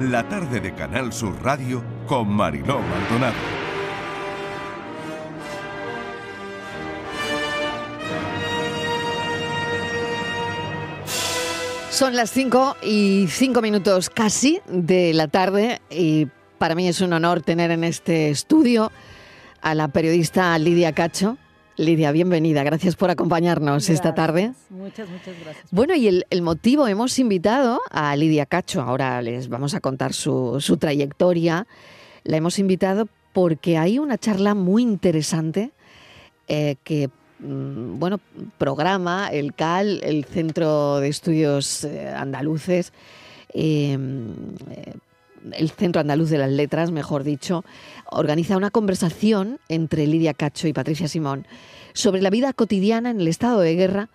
la tarde de Canal Sur Radio con Mariló Maldonado. Son las 5 y 5 minutos casi de la tarde y para mí es un honor tener en este estudio a la periodista Lidia Cacho. Lidia, bienvenida. Gracias por acompañarnos esta tarde. Muchas, muchas gracias. Bueno, y el, el, motivo, hemos invitado a Lidia Cacho, ahora les vamos a contar su, su trayectoria. La hemos invitado porque hay una charla muy interesante eh, que mm, bueno, programa el CAL, el Centro de Estudios eh, Andaluces, eh, el Centro Andaluz de las Letras, mejor dicho, organiza una conversación entre Lidia Cacho y Patricia Simón sobre la vida cotidiana en el estado de guerra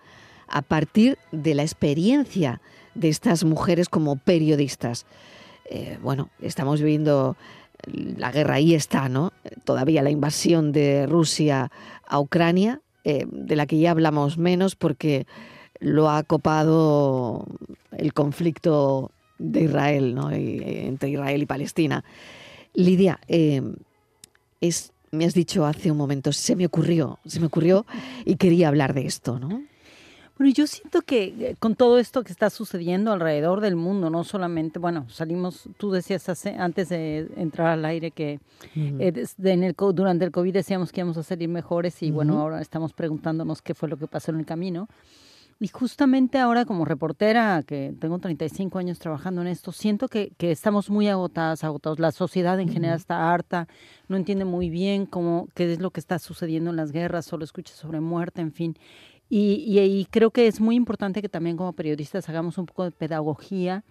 a partir de la experiencia de estas mujeres como periodistas. Eh, bueno, estamos viviendo la guerra, ahí está, ¿no? Todavía la invasión de Rusia a Ucrania, eh, de la que ya hablamos menos porque lo ha copado el conflicto de Israel, ¿no? Y, entre Israel y Palestina. Lidia, eh, es, me has dicho hace un momento, se me ocurrió, se me ocurrió y quería hablar de esto, ¿no? Bueno, yo siento que eh, con todo esto que está sucediendo alrededor del mundo, no solamente, bueno, salimos, tú decías hace, antes de entrar al aire que uh -huh. eh, en el, durante el COVID decíamos que íbamos a salir mejores y uh -huh. bueno, ahora estamos preguntándonos qué fue lo que pasó en el camino. Y justamente ahora como reportera, que tengo 35 años trabajando en esto, siento que, que estamos muy agotadas, agotados. La sociedad en general está harta, no entiende muy bien cómo, qué es lo que está sucediendo en las guerras, solo escucha sobre muerte, en fin. Y, y, y, creo que es muy importante que también como periodistas hagamos un poco de pedagogía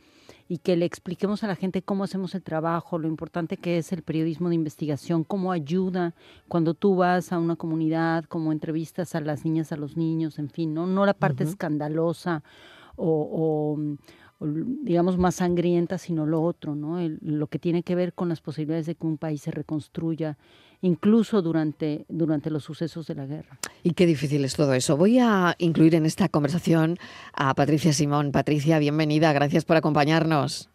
y que le expliquemos a la gente cómo hacemos el trabajo, lo importante que es el periodismo de investigación, cómo ayuda cuando tú vas a una comunidad, cómo entrevistas a las niñas, a los niños, en fin, no, no la parte uh -huh. escandalosa o, o, o, digamos más sangrienta, sino lo otro, ¿no? El, lo que tiene que ver con las posibilidades de que un país se reconstruya incluso durante, durante los sucesos de la guerra. Y qué difícil es todo eso. Voy a incluir en esta conversación a Patricia Simón. Patricia, bienvenida, gracias por acompañarnos.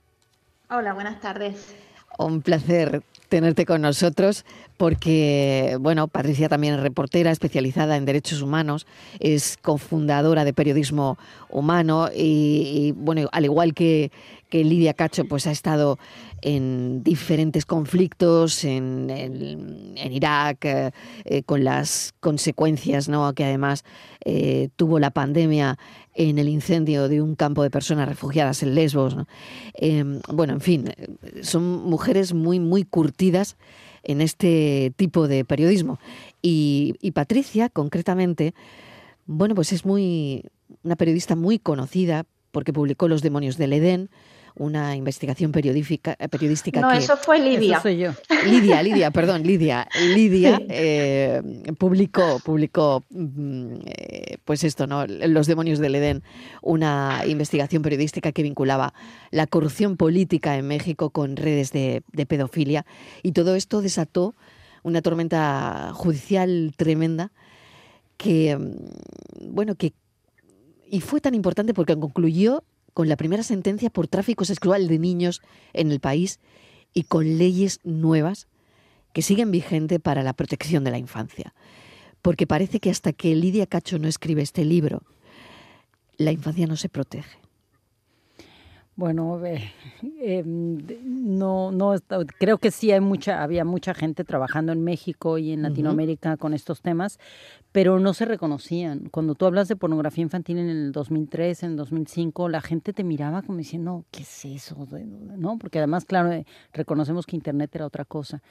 Hola, buenas tardes. Un placer tenerte con nosotros porque, bueno, Patricia también es reportera especializada en derechos humanos, es cofundadora de Periodismo Humano y, y bueno, al igual que, que Lidia Cacho, pues ha estado en diferentes conflictos en, en, Irak, eh, eh, con las consecuencias ¿no? que además eh, tuvo la pandemia en el incendio de un campo de personas refugiadas en Lesbos. ¿no? bueno, en fin, son mujeres muy, muy curtidas en este tipo de periodismo. Y, y Patricia, concretamente, bueno, pues es muy una periodista muy conocida porque publicó Los demonios del Edén, una investigación periodística, periodística no, que... eso fue Lidia. Eso soy yo. Lidia, Lidia, perdón, Lidia. Lidia sí. eh, publicó, publicó, eh, pues esto, ¿no? Los demonios del Edén, una investigación periodística que vinculaba la corrupción política en México con redes de, de pedofilia. Y todo esto desató una tormenta judicial tremenda que, bueno, que... Y fue tan importante porque concluyó con la primera sentencia por tráfico sexual de niños en el país y con leyes nuevas que siguen vigentes para la protección de la infancia. Porque parece que hasta que Lidia Cacho no escribe este libro, la infancia no se protege. Bueno, eh, eh, no, no, creo que sí hay mucha, había mucha gente trabajando en México y en Latinoamérica uh -huh. con estos temas, pero no se reconocían. Cuando tú hablas de pornografía infantil en el 2003, en el 2005, la gente te miraba como diciendo, ¿qué es eso? ¿No? Porque además, claro, eh, reconocemos que Internet era otra cosa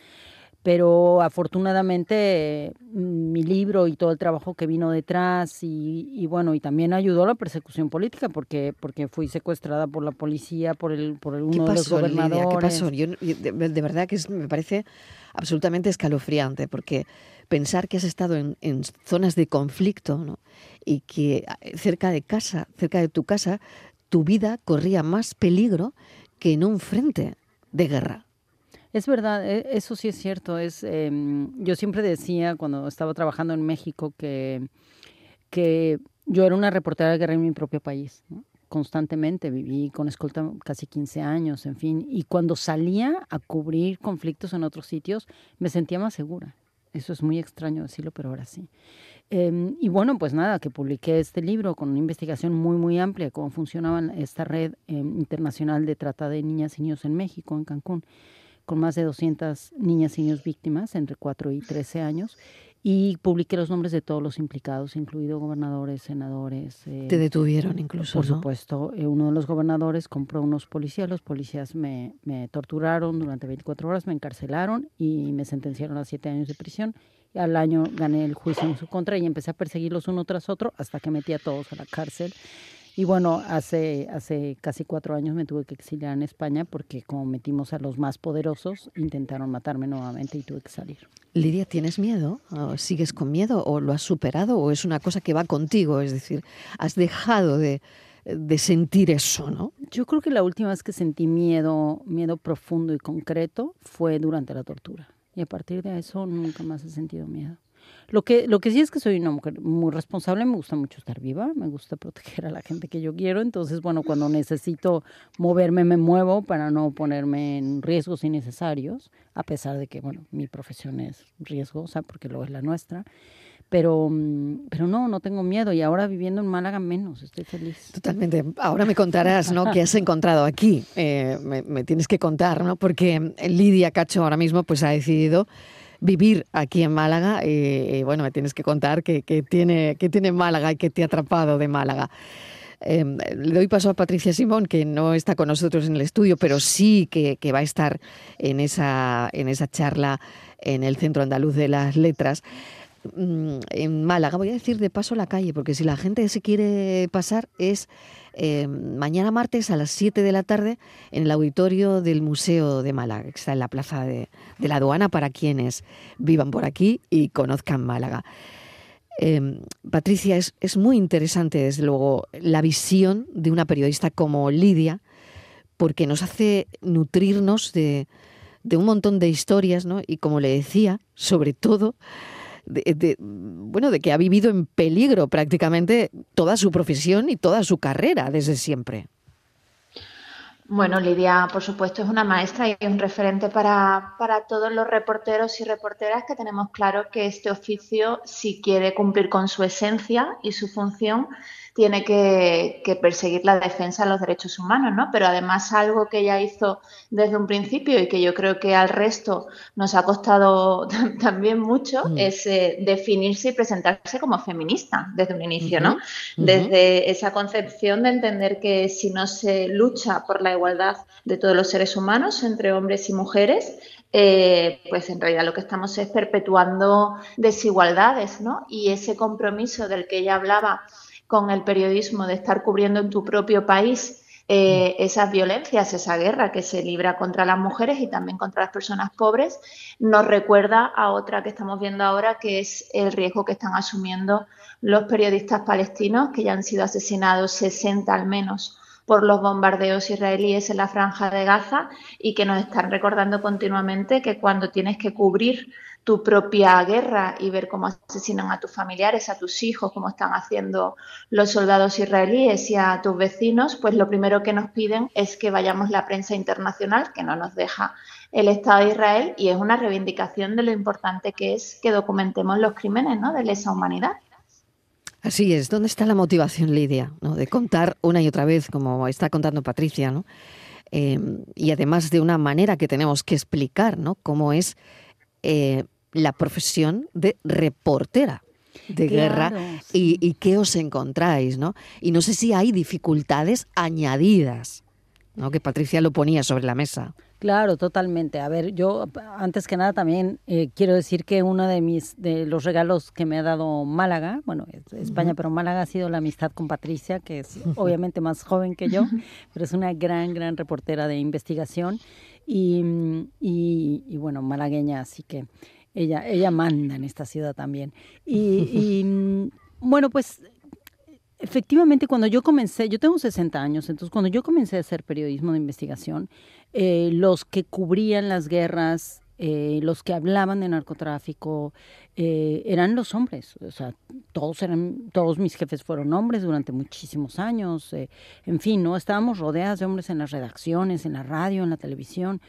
pero afortunadamente mi libro y todo el trabajo que vino detrás y, y, bueno y también ayudó a la persecución política porque porque fui secuestrada por la policía por el por el, uno pasó, de los gobernadores Lidia? ¿Qué pasó? Yo, de, de, verdad que es, me parece absolutamente escalofriante porque pensar que has estado en, en zonas de conflicto ¿no? y que cerca de casa cerca de tu casa tu vida corría más peligro que en un frente de guerra es verdad, e, eso sí es cierto. Es, eh, yo siempre decía cuando estaba trabajando en México que, que yo era una reportera de guerra en mi propio país, constantemente, viví con escolta casi 15 años, en fin, y cuando salía a cubrir conflictos en otros sitios, me sentía más segura. Eso es muy extraño decirlo, pero ahora sí. Em, y bueno, pues nada, que publiqué este libro con una investigación muy, muy amplia de cómo funcionaba esta red em, internacional de trata de niñas y niños en México, en Cancún, con más de 200 niñas y niños víctimas entre 4 y 13 años y publiqué los nombres de todos los implicados, incluidos gobernadores, senadores. Eh, Te detuvieron incluso. Por supuesto, eh, uno de los gobernadores compró unos policías, los policías me, me, torturaron durante 24 horas, me encarcelaron y me sentenciaron a siete años de prisión. Y al año gané el juicio en su contra y empecé a perseguirlos uno tras otro hasta que metí a todos a la cárcel. Y bueno, hace, hace casi cuatro años me tuve que exiliar en España porque como metimos a los más poderosos, intentaron matarme nuevamente y tuve que salir. Lidia, ¿tienes miedo? ¿Sigues con miedo o lo has superado o es una cosa que va contigo? Es decir, has dejado de, de sentir eso, ¿no? Yo creo que la última vez que sentí miedo, miedo profundo y concreto fue durante la tortura. Y a partir de eso nunca más he sentido miedo. Lo que, lo que sí es que soy una mujer muy responsable, me gusta mucho estar viva, me gusta proteger a la gente que yo quiero, entonces, bueno, cuando necesito moverme, me muevo para no ponerme en riesgos innecesarios, a pesar de que, bueno, mi profesión es riesgosa porque lo es la nuestra. Pero, mm, pero no, no tengo miedo y ahora viviendo en Málaga menos, estoy feliz. Totalmente. Ahora me contarás, ¿no? ¿Qué has encontrado aquí? Eh, me, me, tienes que contar, ¿no? Porque Lidia Cacho ahora mismo pues ha decidido vivir aquí en Málaga. Y, bueno, me tienes que contar qué, tiene, tiene Málaga y qué te ha atrapado de Málaga. Em, le doy paso a Patricia Simón, que no está con nosotros en el estudio, pero sí que, va a estar en esa, en esa charla en el Centro Andaluz de las Letras. Mm, en Málaga, voy a decir de paso la calle, porque si la gente se quiere pasar es eh, mañana martes a las 7 de la tarde en el auditorio del Museo de Málaga, que está en la Plaza de, la Aduana para quienes vivan por aquí y conozcan Málaga. Eh, Patricia, es, es, muy interesante, desde luego, la visión de una periodista como Lidia, porque nos hace nutrirnos de, de un montón de historias, ¿no? Y como le decía, sobre todo, de, bueno, de que ha vivido en peligro prácticamente toda su profesión y toda su carrera desde siempre. Bueno, Lidia, por supuesto, es una maestra y un referente para, para, todos los reporteros y reporteras que tenemos claro que este oficio, si quiere cumplir con su esencia y su función, tiene que, perseguir la defensa de los derechos humanos, ¿no? Pero además algo que ella hizo desde un principio y que yo creo que al resto nos ha costado también mucho mm. es eh, definirse y presentarse como feminista desde un inicio, ¿no? Desde esa concepción de entender que si no se lucha por la igualdad de todos los seres humanos entre hombres y mujeres, eh, pues en realidad lo que estamos es perpetuando desigualdades, ¿no? Y ese compromiso del que ella hablaba con el periodismo, de estar cubriendo en tu propio país eh, mm. esas violencias, esa guerra que se libra contra las mujeres y también contra las personas pobres, nos recuerda a otra que estamos viendo ahora, que es el riesgo que están asumiendo los periodistas palestinos, que ya han sido asesinados 60 al menos por los bombardeos israelíes en la franja de Gaza y que nos están recordando continuamente que cuando tienes que cubrir tu propia guerra y ver cómo asesinan a tus familiares, a tus hijos, como están haciendo los soldados israelíes y a tus vecinos, pues lo primero que nos piden es que vayamos la prensa internacional, que no nos deja el Estado de Israel, y es una reivindicación de lo importante que es que documentemos los crímenes ¿no? de lesa humanidad. Así es. ¿Dónde está la motivación, Lidia, ¿no? de contar una y otra vez, como está contando Patricia, ¿no? Em, y además de una manera que tenemos que explicar, ¿no? Cómo es eh, la profesión de reportera de guerra y, qué os encontráis, ¿no? Y no sé si hay dificultades añadidas, ¿no? Que Patricia lo ponía sobre la mesa. Claro, totalmente. A ver, yo antes que nada también eh, quiero decir que uno de mis de los regalos que me ha dado Málaga, bueno, España, pero Málaga ha sido la amistad con Patricia, que es obviamente más joven que yo, pero es una gran, gran reportera de investigación y, y, bueno, malagueña, así que ella, ella manda en esta ciudad también. Y, bueno, pues efectivamente cuando yo comencé, yo tengo 60 años, entonces cuando yo comencé a hacer periodismo de investigación, eh, los que cubrían las guerras eh, los que hablaban de narcotráfico eh, eran los hombres, o sea, todos eran, todos mis jefes fueron hombres durante muchísimos años, en fin, no, estábamos rodeadas de hombres en las redacciones, en la radio, en la televisión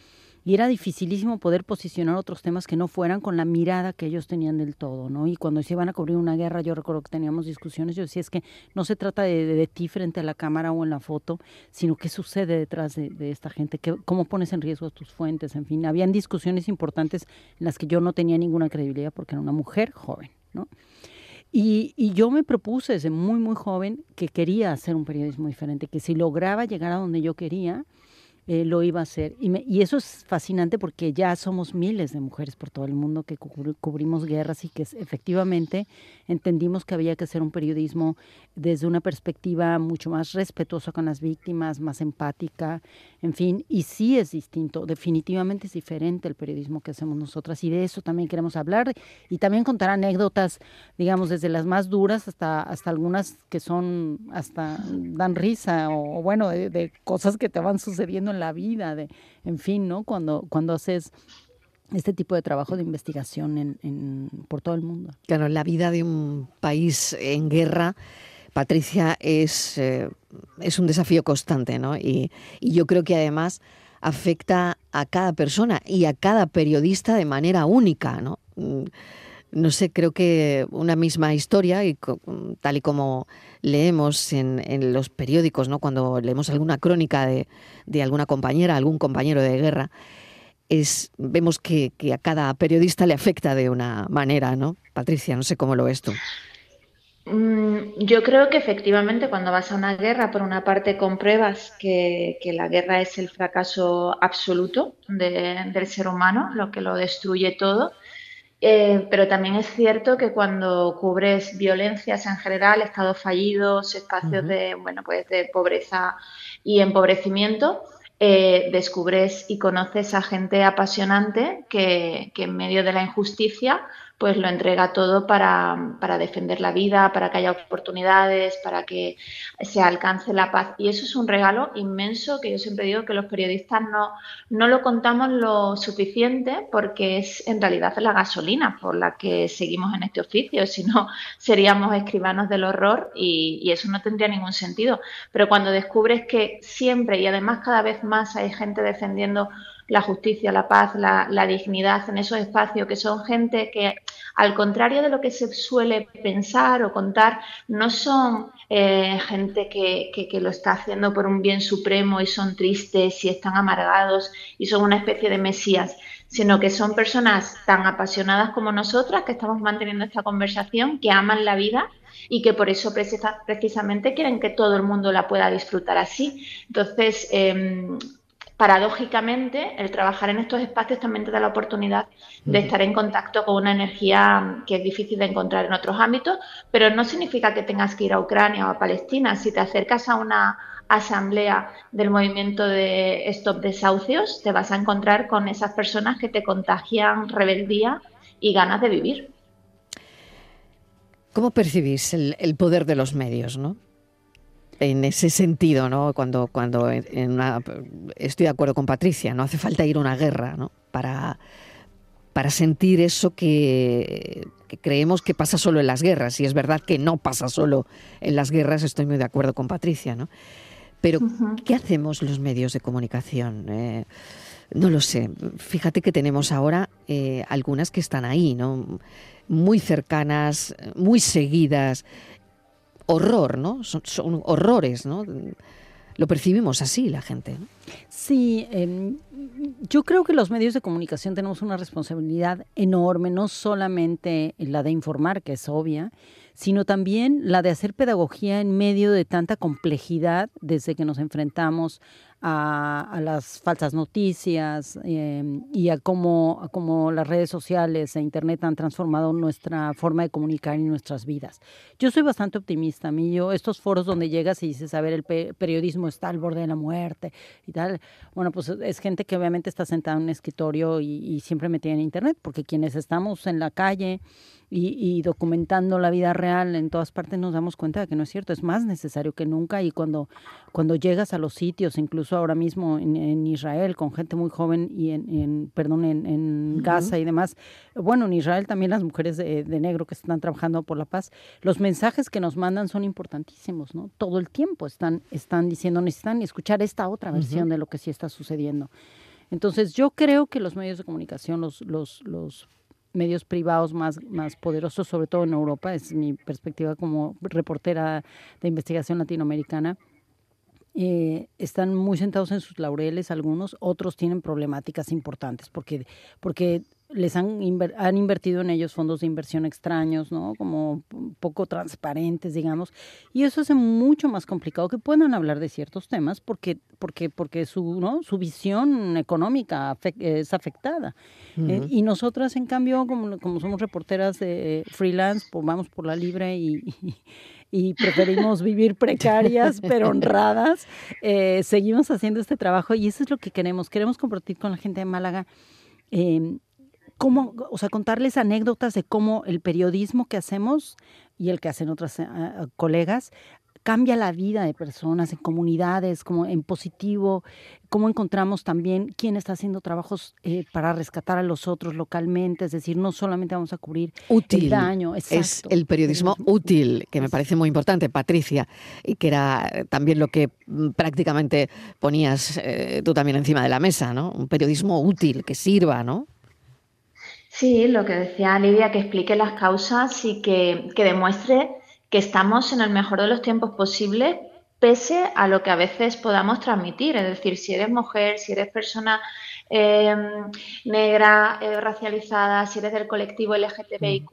y era dificilísimo poder posicionar otros temas que no fueran con la mirada que ellos tenían del todo, ¿no? Y cuando se iban a cubrir una guerra, yo recuerdo que teníamos discusiones, yo decía, es que no se trata de, ti frente a la cámara o en la foto, sino qué sucede detrás de, esta gente, ¿Qué, cómo pones en riesgo tus fuentes, en fin, habían discusiones importantes en las que yo no tenía ninguna credibilidad porque era una mujer joven, ¿no? Y, y, yo me propuse desde muy, muy joven que quería hacer un periodismo diferente, que si lograba llegar a donde yo quería, eh, lo iba a hacer. Y, eso es fascinante porque ya somos miles de mujeres por todo el mundo que cubrimos guerras y que efectivamente entendimos que había que hacer un periodismo desde una perspectiva mucho más respetuosa con las víctimas, más empática, en fin, y sí es distinto, definitivamente es diferente el periodismo que hacemos nosotras y de eso también queremos hablar y también contar anécdotas, digamos, desde las más duras hasta, hasta algunas que son, hasta dan risa o, bueno, de, de cosas que te van sucediendo en la vida, de, en fin, ¿no? Cuando, cuando haces este tipo de trabajo de investigación en, por todo el mundo. Claro, la vida de un país en guerra, Patricia, es, eh, es un desafío constante, ¿no? Y, y yo creo que además afecta a cada persona y a cada periodista de manera única, ¿no? No sé, creo que una misma historia, y tal y como leemos en, los periódicos, ¿no? cuando leemos alguna crónica de, de, alguna compañera, algún compañero de guerra, es, vemos que, que, a cada periodista le afecta de una manera, ¿no? Patricia, no sé cómo lo ves tú. Mm, yo creo que efectivamente cuando vas a una guerra, por una parte compruebas que, que la guerra es el fracaso absoluto de, del ser humano, lo que lo destruye todo, eh, pero también es cierto que cuando cubres violencias en general, estados fallidos, espacios uh -huh. de, bueno, pues de pobreza y empobrecimiento, eh, descubres y conoces a gente apasionante que, que en medio de la injusticia pues lo entrega todo para, para, defender la vida, para que haya oportunidades, para que se alcance la paz. Y eso es un regalo inmenso que yo siempre digo que los periodistas no, no lo contamos lo suficiente porque es en realidad la gasolina por la que seguimos en este oficio, si no seríamos escribanos del horror y, y eso no tendría ningún sentido. Pero cuando descubres que siempre y además cada vez más hay gente defendiendo la justicia, la paz, la, dignidad en esos espacios, que son gente que, al contrario de lo que se suele pensar o contar, no son eh, gente que, que, lo está haciendo por un bien supremo y son tristes y están amargados y son una especie de mesías, sino que son personas tan apasionadas como nosotras que estamos manteniendo esta conversación, que aman la vida y que por eso precisamente quieren que todo el mundo la pueda disfrutar así. Entonces, eh, paradójicamente, el trabajar en estos espacios también te da la oportunidad de estar en contacto con una energía que es difícil de encontrar en otros ámbitos, pero no significa que tengas que ir a Ucrania o a Palestina. Si te acercas a una asamblea del movimiento de Stop Desahucios, te vas a encontrar con esas personas que te contagian rebeldía y ganas de vivir. ¿Cómo percibís el, el poder de los medios, no? En ese sentido, ¿no? Cuando, cuando en una, estoy de acuerdo con Patricia, no hace falta ir a una guerra, ¿no? Para, para sentir eso que, que, creemos que pasa solo en las guerras. Y es verdad que no pasa solo en las guerras, estoy muy de acuerdo con Patricia, ¿no? Pero, uh -huh. ¿qué hacemos los medios de comunicación? Eh, no lo sé. Fíjate que tenemos ahora eh, algunas que están ahí, ¿no? Muy cercanas, muy seguidas horror, ¿no? Son, horrores, ¿no? Lo percibimos así la gente. Sí, eh, yo creo que los medios de comunicación tenemos una responsabilidad enorme, no solamente la de informar, que es obvia, sino también la de hacer pedagogía en medio de tanta complejidad desde que nos enfrentamos a, a las falsas noticias eh, y a cómo, a cómo las redes sociales e Internet han transformado nuestra forma de comunicar y nuestras vidas. Yo soy bastante optimista, a mí yo, estos foros donde llegas y dices, a ver, el pe periodismo está al borde de la muerte y tal, bueno, pues es gente que obviamente está sentada en un escritorio y, y siempre metida en Internet, porque quienes estamos en la calle, y, y, documentando la vida real en todas partes nos damos cuenta de que no es cierto, es más necesario que nunca y cuando cuando llegas a los sitios, incluso ahora mismo en, Israel, con gente muy joven y en, perdón, en, Gaza y demás, bueno, en Israel también las mujeres de, negro que están trabajando por la paz, los mensajes que nos mandan son importantísimos, ¿no? Todo el tiempo están, están diciendo, necesitan escuchar esta otra versión de lo que sí está sucediendo. Entonces, yo creo que los medios de comunicación, los, los, los medios privados más, más poderosos, sobre todo en Europa, es mi perspectiva como reportera de investigación latinoamericana, eh, están muy sentados en sus laureles algunos, otros tienen problemáticas importantes porque, porque les han, han invertido en ellos fondos de inversión extraños, ¿no? Como poco transparentes, digamos, y eso hace mucho más complicado que puedan hablar de ciertos temas porque, porque, porque su, ¿no? su visión económica es afectada. Eh, y nosotras, en cambio, como, como somos reporteras de freelance, pues vamos por la libre y, y preferimos vivir precarias pero honradas, eh, seguimos haciendo este trabajo y eso es lo que queremos. Queremos compartir con la gente de Málaga eh, cómo, o sea, contarles anécdotas de cómo el periodismo que hacemos y el que hacen otras eh, colegas cambia la vida de personas, en comunidades, como en positivo, cómo encontramos también quién está haciendo trabajos eh, para rescatar a los otros localmente, es decir, no solamente vamos a cubrir útil. el daño. Es el periodismo útil, que me parece muy importante, Patricia, y que era también lo que mm, prácticamente ponías eh, tú también encima de la mesa, ¿no? Un periodismo útil, que sirva, ¿no? Sí, lo que decía Lidia, que explique las causas y que, que demuestre que estamos en el mejor de los tiempos posibles pese a lo que a veces podamos transmitir. Es decir, si eres mujer, si eres persona eh, negra, eh, racializada, si eres del colectivo LGTBIQ,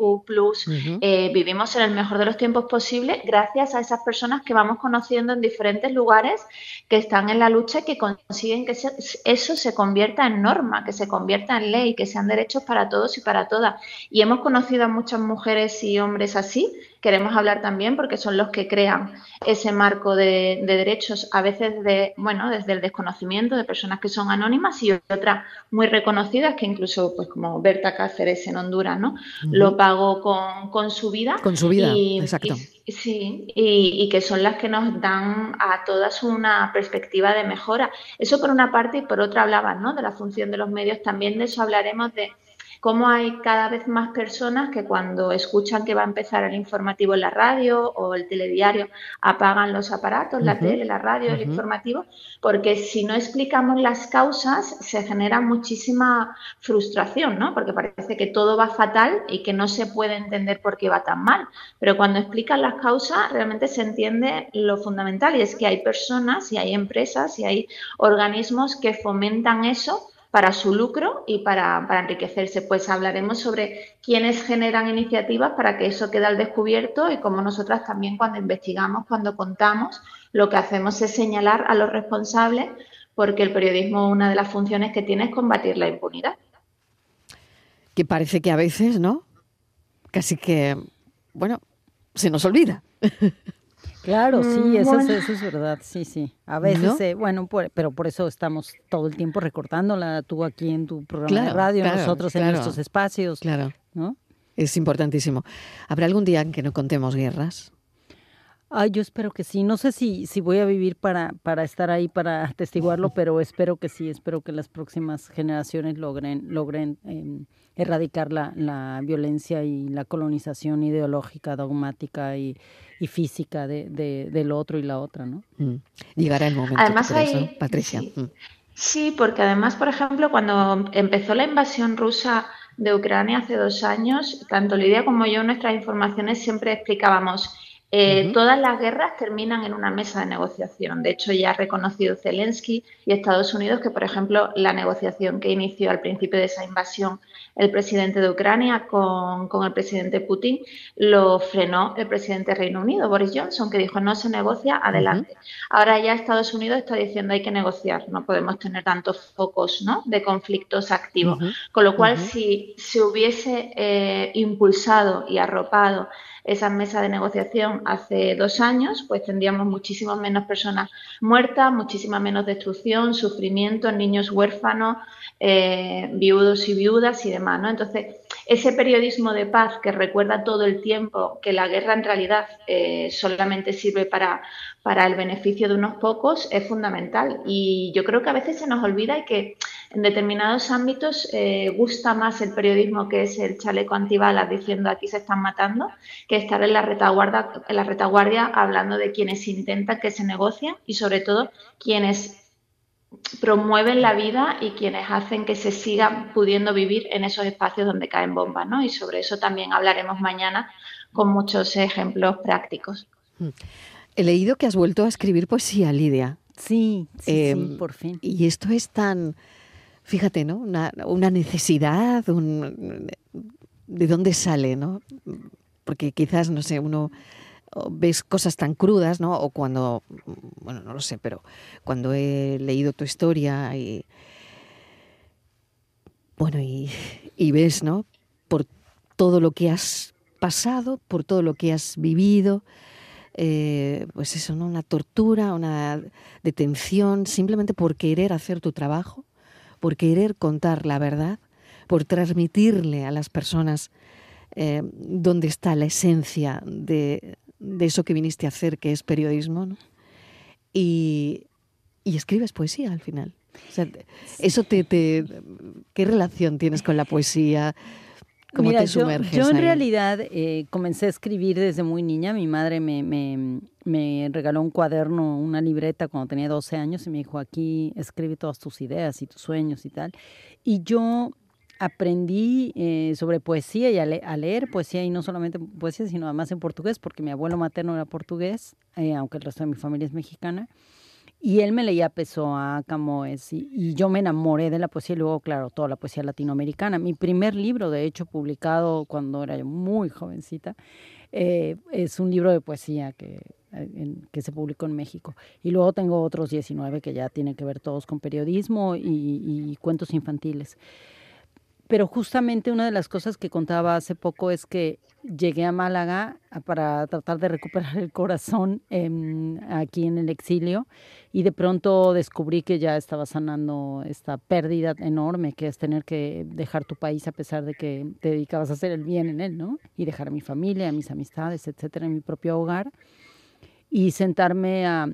eh, vivimos en el mejor de los tiempos posibles gracias a esas personas que vamos conociendo en diferentes lugares que están en la lucha y que consiguen que eso se convierta en norma, que se convierta en ley, que sean derechos para todos y para todas. Y hemos conocido a muchas mujeres y hombres así queremos hablar también porque son los que crean ese marco de, derechos, a veces de, bueno, desde el desconocimiento de personas que son anónimas y otras muy reconocidas que incluso, pues como Berta Cáceres en Honduras, ¿no? Lo pagó con, su vida. Con su vida, exacto. sí, y, y que son las que nos dan a todas una perspectiva de mejora. Eso por una parte y por otra hablaban, ¿no? De la función de los medios, también de eso hablaremos de cómo hay cada vez más personas que cuando escuchan que va a empezar el informativo en la radio o el telediario apagan los aparatos, la tele, la radio, el informativo, porque si no explicamos las causas se genera muchísima frustración, ¿no? Porque parece que todo va fatal y que no se puede entender por qué va tan mal. Pero cuando explican las causas realmente se entiende lo fundamental y es que hay personas y hay empresas y hay organismos que fomentan eso para su lucro y para, enriquecerse. Pues hablaremos sobre quiénes generan iniciativas para que eso quede al descubierto y cómo nosotras también cuando investigamos, cuando contamos, lo que hacemos es señalar a los responsables porque el periodismo una de las funciones que tiene es combatir la impunidad. Que parece que a veces, ¿no? Casi que, bueno, se nos olvida. Claro, sí, mm, eso, es, verdad, sí, sí. A veces, eh, bueno, pero por eso estamos todo el tiempo recortándola, tú aquí en tu programa de radio, nosotros en nuestros espacios. Claro. ¿no? Es importantísimo. ¿Habrá algún día en que no contemos guerras? Ay, yo espero que sí. No sé si, si voy a vivir para, para estar ahí para atestiguarlo, pero espero que sí. Espero que las próximas generaciones logren, logren em, erradicar la, la, violencia y la colonización ideológica, dogmática y, y física de, de, del otro y la otra, ¿no? Mm. Llegará el momento. Además, hay, Patricia. Sí, mm. sí, porque además, por ejemplo, cuando empezó la invasión rusa de Ucrania hace dos años, tanto Lidia como yo en nuestras informaciones siempre explicábamos eh, todas las guerras terminan en una mesa de negociación. De hecho, ya ha reconocido Zelensky y Estados Unidos que, por ejemplo, la negociación que inició al principio de esa invasión el presidente de Ucrania con, el presidente Putin lo frenó el presidente del Reino Unido, Boris Johnson, que dijo no se negocia, adelante. Ahora ya Estados Unidos está diciendo hay que negociar, no podemos tener tantos focos ¿no? de conflictos activos. Con lo cual, si se hubiese eh, impulsado y arropado esa mesa de negociación hace dos años, pues tendríamos muchísimas menos personas muertas, muchísima menos destrucción, sufrimiento, niños huérfanos, eh, viudos y viudas y demás. Entonces, ese periodismo de paz que recuerda todo el tiempo que la guerra en realidad eh, solamente sirve para, para el beneficio de unos pocos es fundamental. Y yo creo que a veces se nos olvida y que en determinados ámbitos eh, gusta más el periodismo que es el chaleco antibalas diciendo aquí se están matando que estar en la retaguardia, en la retaguardia hablando de quienes intentan que se negocien y sobre todo quienes promueven la vida y quienes hacen que se siga pudiendo vivir en esos espacios donde caen bombas, ¿no? Y sobre eso también hablaremos mañana con muchos ejemplos prácticos. Hmm. He leído que has vuelto a escribir poesía, Lidia. Sí, sí, em, por fin. Y esto es tan, fíjate, ¿no? Una, necesidad, ¿de dónde sale, no? Porque quizás, no sé, uno ves cosas tan crudas, ¿no? O cuando, bueno, no lo sé, pero cuando he leído tu historia y, bueno, y, ves, ¿no? Por todo lo que has pasado, por todo lo que has vivido, eh, pues eso, ¿no? Una tortura, una detención, simplemente por querer hacer tu trabajo, por querer contar la verdad, por transmitirle a las personas eh, dónde está la esencia de, de eso que viniste a hacer, que es periodismo, ¿no? y, y escribes poesía al final. O sea, eso te, te, ¿Qué relación tienes con la poesía? ¿Cómo te sumerges yo, yo en realidad eh, comencé a escribir desde muy niña. Mi madre me, me, me, regaló un cuaderno, una libreta cuando tenía 12 años y me dijo, aquí escribe todas tus ideas y tus sueños y tal. Y yo aprendí eh, sobre poesía y a, leer poesía y no solamente poesía, sino además en portugués, porque mi abuelo materno era portugués, eh, aunque el resto de mi familia es mexicana. Y él me leía Pessoa, Camões, y, y, yo me enamoré de la poesía y luego, claro, toda la poesía latinoamericana. Mi primer libro, de hecho, publicado cuando era yo muy jovencita, eh, es un libro de poesía que, que se publicó en México. Y luego tengo otros 19 que ya tienen que ver todos con periodismo y cuentos infantiles. Pero justamente una de las cosas que contaba hace poco es que llegué a Málaga para tratar de recuperar el corazón aquí en el exilio y de pronto descubrí que ya estaba sanando esta pérdida enorme que es tener que dejar tu país a pesar de que te dedicabas a hacer el bien en él, ¿no? Y dejar a mi familia, a mis amistades, etcétera, en mi propio hogar y sentarme a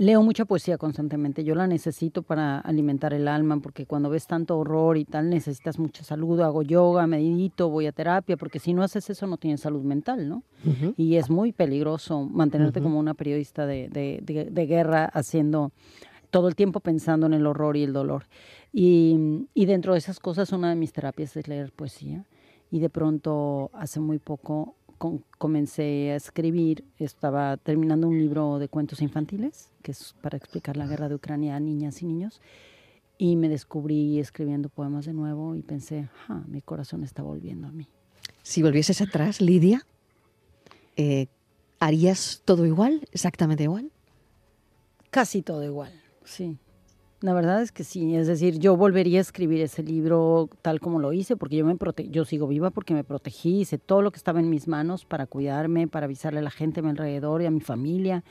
Leo mucha poesía constantemente, yo la necesito para alimentar el alma, porque cuando ves tanto horror y tal, necesitas mucha salud, hago yoga, medito, voy a terapia, porque si no haces eso no tienes salud mental, ¿no? Y es muy peligroso mantenerte como una periodista de, de, de, guerra haciendo todo el tiempo pensando en el horror y el dolor. Y, y dentro de esas cosas, una de mis terapias es leer poesía. Y de pronto, hace muy poco, comencé a escribir, estaba terminando un libro de cuentos infantiles, que es para explicar la guerra de Ucrania a niñas y niños, y me descubrí escribiendo poemas de nuevo y pensé, ah, mi corazón está volviendo a mí. Si volvieses atrás, Lidia, eh, ¿harías todo igual, exactamente igual? Casi todo igual, sí. La verdad es que sí, es decir, yo volvería a escribir ese libro tal como lo hice, porque yo me prote yo sigo viva porque me protegí, hice todo lo que estaba en mis manos para cuidarme, para avisarle a la gente a mi alrededor y a mi familia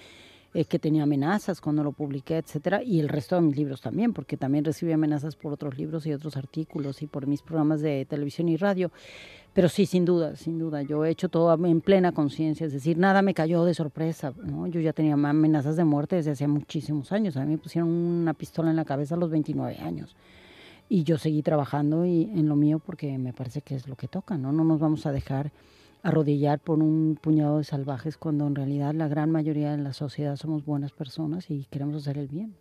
eh, que tenía amenazas cuando lo publiqué, etcétera, y el resto de mis libros también, porque también recibí amenazas por otros libros y otros artículos y por mis programas de televisión y radio. Pero sí, sin duda, sin duda, yo he hecho todo en plena conciencia, es decir, nada me cayó de sorpresa, ¿no? Yo ya tenía amenazas de muerte desde hace muchísimos años, a mí me pusieron una pistola en la cabeza a los 29 años. Y yo seguí trabajando y en lo mío porque me parece que es lo que toca, ¿no? No nos vamos a dejar arrodillar por un puñado de salvajes cuando en realidad la gran mayoría de la sociedad somos buenas personas y queremos hacer el bien.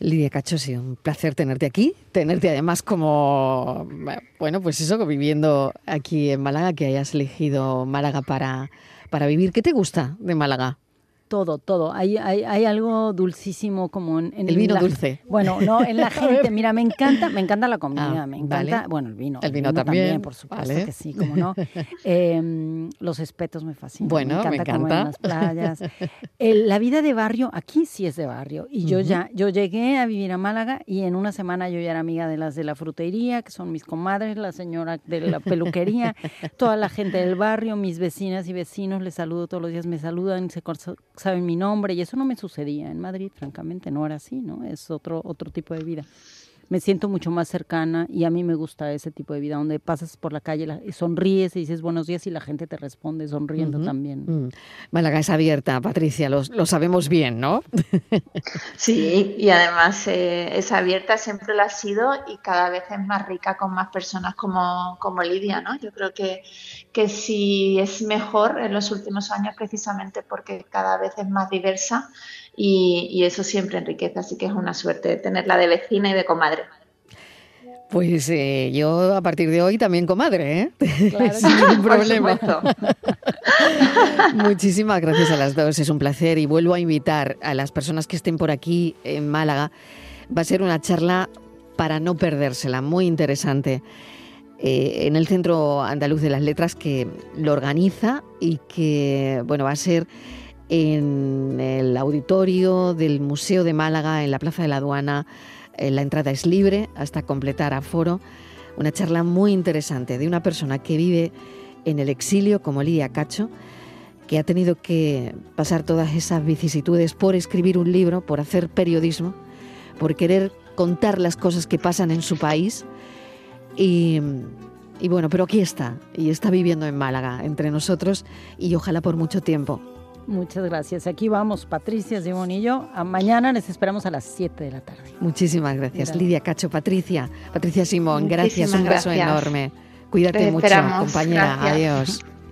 Lidia Cacho, un placer tenerte aquí, tenerte además como, bueno, pues eso, viviendo aquí en Málaga, que hayas elegido Málaga para, para vivir. ¿Qué te gusta de Málaga? Todo, todo. Hay, hay, hay algo dulcísimo como en, el vino dulce. Bueno, no, en la gente. Mira, me encanta, me encanta la comida, ah, me encanta. Bueno, el vino. El vino, también, por supuesto que sí, como no. Em, los espetos me fascinan. Bueno, me encanta. Me en las playas. la vida de barrio, aquí sí es de barrio. Y yo ya, yo llegué a vivir a Málaga y en una semana yo ya era amiga de las de la frutería, que son mis comadres, la señora de la peluquería, toda la gente del barrio, mis vecinas y vecinos, les saludo todos los días, me saludan, se saben mi nombre y eso no me sucedía en Madrid, francamente, no era así, ¿no? Es otro, otro tipo de vida. Me siento mucho más cercana y a mí me gusta ese tipo de vida, donde pasas por la calle, y sonríes y dices buenos días y la gente te responde sonriendo también. Mm. Málaga es abierta, Patricia, lo, lo sabemos bien, ¿no? sí, y además eh, es abierta, siempre lo ha sido y cada vez es más rica con más personas como, como Lidia, ¿no? Yo creo que, que sí es mejor en los últimos años precisamente porque cada vez es más diversa y, eso siempre enriquece, así que es una suerte tenerla de vecina y de comadre. Pues eh, yo a partir de hoy también comadre, ¿eh? Claro, Sin problema. Muchísimas gracias a las dos, es un placer y vuelvo a invitar a las personas que estén por aquí en Málaga. Va a ser una charla para no perdérsela, muy interesante. Eh, en el Centro Andaluz de las Letras que lo organiza y que bueno va a ser en el auditorio del Museo de Málaga, en la Plaza de la Aduana. Eh, la entrada es libre hasta completar aforo. Una charla muy interesante de una persona que vive en el exilio como Lidia Cacho, que ha tenido que pasar todas esas vicisitudes por escribir un libro, por hacer periodismo, por querer contar las cosas que pasan en su país. Y, y bueno, pero aquí está, y está viviendo en Málaga, entre nosotros, y ojalá por mucho tiempo. Muchas gracias. Aquí vamos, Patricia, Simón y yo. mañana les esperamos a las 7 de la tarde. Muchísimas gracias, Lidia Cacho, Patricia. Patricia Simón, gracias, un beso enorme. Cuídate mucho, compañera. Adiós.